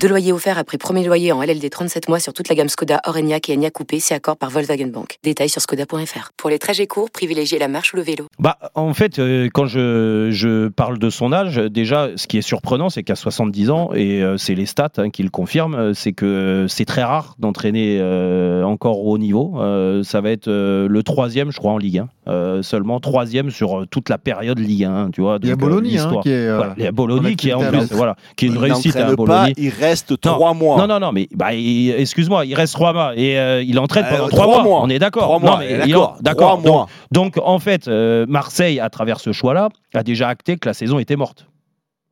Deux loyers offerts après premier loyer en LLD 37 mois sur toute la gamme Skoda, Orenia et Enya Coupé, c'est accord par Volkswagen Bank. Détails sur skoda.fr. Pour les trajets courts, privilégiez la marche ou le vélo. Bah, en fait, euh, quand je, je parle de son âge, déjà, ce qui est surprenant, c'est qu'à 70 ans, et euh, c'est les stats hein, qui le confirment, euh, c'est que c'est très rare d'entraîner euh, encore au haut niveau. Euh, ça va être euh, le troisième, je crois, en Ligue 1. Euh, seulement troisième sur euh, toute la période Ligue 1. Tu vois, Il y a euh, Bologna hein, qui est. euh, Voilà, il y a Bologna en qui est en plus, voilà, qui est une Il réussite à n'entraîne pas, Bologna. il reste Non, trois mois. Non, non, non, mais bah, il- excuse-moi, il reste trois mois et euh, il entraîne Euh, pendant trois trois mois. mois. On est d'accord. D'accord. Donc, donc, en fait, euh, Marseille, à travers ce choix-là, a déjà acté que la saison était morte.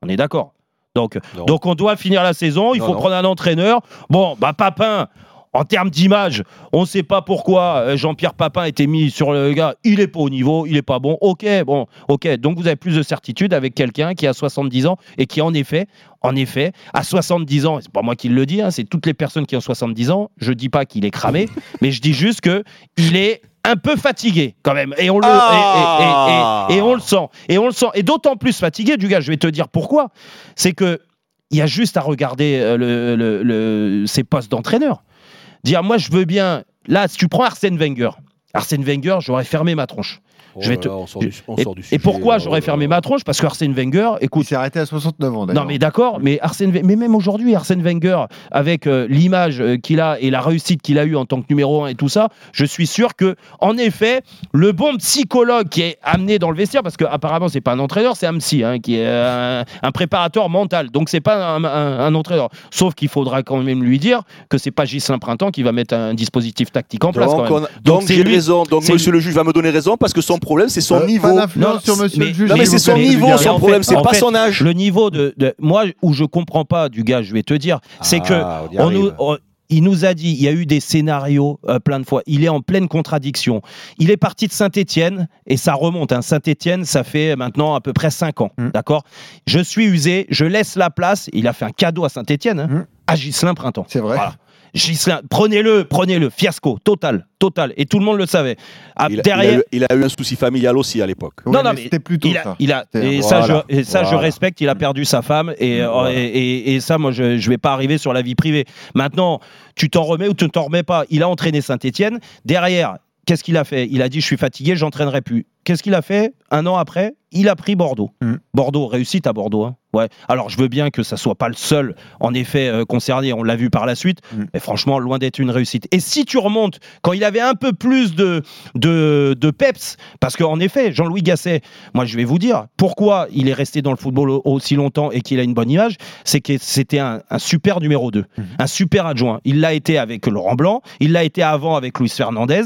On est d'accord. Donc, Non. donc, on doit finir la saison. Il Non, faut non. prendre un entraîneur. Bon, bah, Papin. En termes d'image, on ne sait pas pourquoi euh, Jean-Pierre Papin a été mis sur le gars. Il est pas au niveau, il est pas bon. Ok, bon, ok. Donc vous avez plus de certitude avec quelqu'un qui a 70 ans et qui en effet, en effet, à 70 ans, c'est pas moi qui le dis, hein, c'est toutes les personnes qui ont 70 ans. Je dis pas qu'il est cramé, mais je dis juste que il est un peu fatigué quand même et on le Ah et, et- et- et on le sent et on le sent et d'autant plus fatigué du gars je vais te dire pourquoi c'est que il y a juste à regarder euh, le, le- le- ses postes d'entraîneur dire moi je veux bien. Là si tu prends Arsène Wenger Arsène Wenger j'aurais fermé ma tronche Je vais te- Oh on sort du, on et, sort du et pourquoi là, j'aurais fermé ma tronche? Parce que Arsène Wenger, Il écoute. s'est arrêté à 69 ans d'ailleurs. Non mais d'accord, mais Arsène, mais même aujourd'hui Arsène Wenger, avec euh, l'image euh, qu'il a et la réussite qu'il a eue en tant que numéro un et tout ça, je suis sûr que, en effet, le bon psychologue qui est amené dans le vestiaire, parce qu'apparemment c'est pas un entraîneur, c'est un psy, hein, qui est un, un préparateur mental, donc c'est pas un, un- un entraîneur. Sauf qu'il faudra quand même lui dire que c'est pas Gislain Printemps qui va mettre un dispositif tactique en place. Donc, quand même. on a- Donc, donc c'est lui- raison. Donc c'est monsieur le juge va me donner raison parce que son problème c'est son Euh, niveau. Non, sur monsieur mais- le juge. Non mais c'est son niveau, son en problème, c'est pas fait, son âge. Le niveau de, de- moi où je comprends pas du gars, je vais te dire, c'est que Ah, on y on nous- on- il nous a dit, il y a eu des scénarios euh, plein de fois. Il est en pleine contradiction. Il est parti de Saint-Étienne et ça remonte. Hein. Saint-Étienne, ça fait maintenant à peu près 5 ans. Mm. D'accord? Je suis usé, je laisse la place. Il a fait un cadeau à Saint-Étienne, hein, Mm. à Ghislain Printemps. C'est vrai. Voilà. Prenez-le, prenez-le. Fiasco, total, total. Et tout le monde le savait. Ah, Il a, il a derrière, eu, il a eu un souci familial aussi à l'époque. Ouais, non, non, mais mais c'était plutôt il a, ça. il a- et ça, je, et ça je respecte. Il a perdu sa femme et, euh, Voilà. et, et- et ça, moi, je, je vais pas arriver sur la vie privée. Maintenant, tu t'en remets ou tu t'en remets pas? Il a entraîné Saint-Étienne. Derrière, qu'est-ce qu'il a fait? Il a dit, je suis fatigué, j'entraînerai plus. Qu'est-ce qu'il a fait Un an après, il a pris Bordeaux. Mm. Bordeaux, réussite à Bordeaux. hein. Ouais. Alors, je veux bien que ça soit pas le seul, en effet, euh, concerné. On l'a vu par la suite. Mm. Mais franchement, loin d'être une réussite. Et si tu remontes, quand il avait un peu plus de, de, de peps, parce qu'en effet, Jean-Louis Gasset, moi, je vais vous dire pourquoi il est resté dans le football au- aussi longtemps et qu'il a une bonne image, c'est que c'était un, un super numéro 2, Mhm. un super adjoint. Il l'a été avec Laurent Blanc, il l'a été avant avec Luis Fernandez.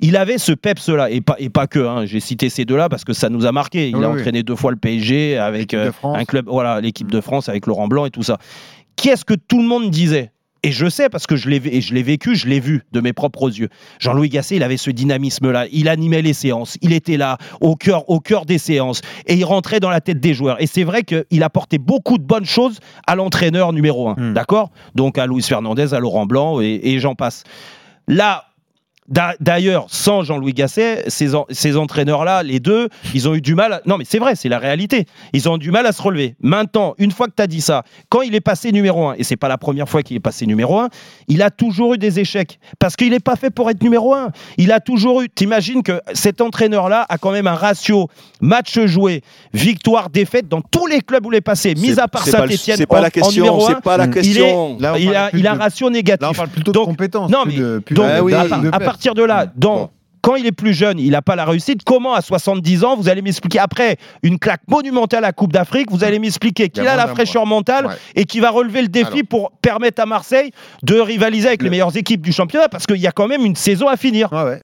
Il avait ce peps-là, et pas, et pas que. hein. J'ai cité ces deux-là parce que ça nous a marqué. Il Oui, a oui. entraîné deux fois le PSG avec L'équipe de euh, France. un club, voilà, l'équipe de France avec Laurent Blanc et tout ça. Qu'est-ce que tout le monde disait? Et je sais parce que je l'ai je l'ai vécu, je l'ai vu de mes propres yeux. Jean-Louis Gasset, il avait ce dynamisme-là. Il animait les séances. Il était là, au cœur, au cœur des séances. Et il rentrait dans la tête des joueurs. Et c'est vrai qu'il apportait beaucoup de bonnes choses à l'entraîneur numéro un. Hmm. D'accord? Donc à Luis Fernandez, à Laurent Blanc et, et j'en passe. Là, D'ailleurs, sans Jean-Louis Gasset, ces, en- ces entraîneurs-là, les deux, ils ont eu du mal. à- Non, mais c'est vrai, c'est la réalité. Ils ont eu du mal à se relever. Maintenant, une fois que tu as dit ça, quand il est passé numéro un, et c'est pas la première fois qu'il est passé numéro un, il a toujours eu des échecs. Parce qu'il n'est pas fait pour être numéro un. Il a toujours eu. T'imagines que cet entraîneur-là a quand même un ratio match joué, victoire, défaite dans tous les clubs où il est passé, mis à part Saint-Etienne. C'est pas la question. C'est pas la il est- question. Là, il a, il a un ratio négatif. Là, on parle plutôt Donc, de compétences. non, plus mais- de, plus donc, de- de- à. Partir de là, dans, Bon. quand il est plus jeune, il n'a pas la réussite. Comment à 70 ans, vous allez m'expliquer après une claque monumentale à Coupe d'Afrique, vous allez m'expliquer qu'il a la fraîcheur mentale Ouais. et qui va relever le défi Alors. pour permettre à Marseille de rivaliser avec Le- les meilleures équipes du championnat parce qu'il y a quand même une saison à finir. Ouais, ouais.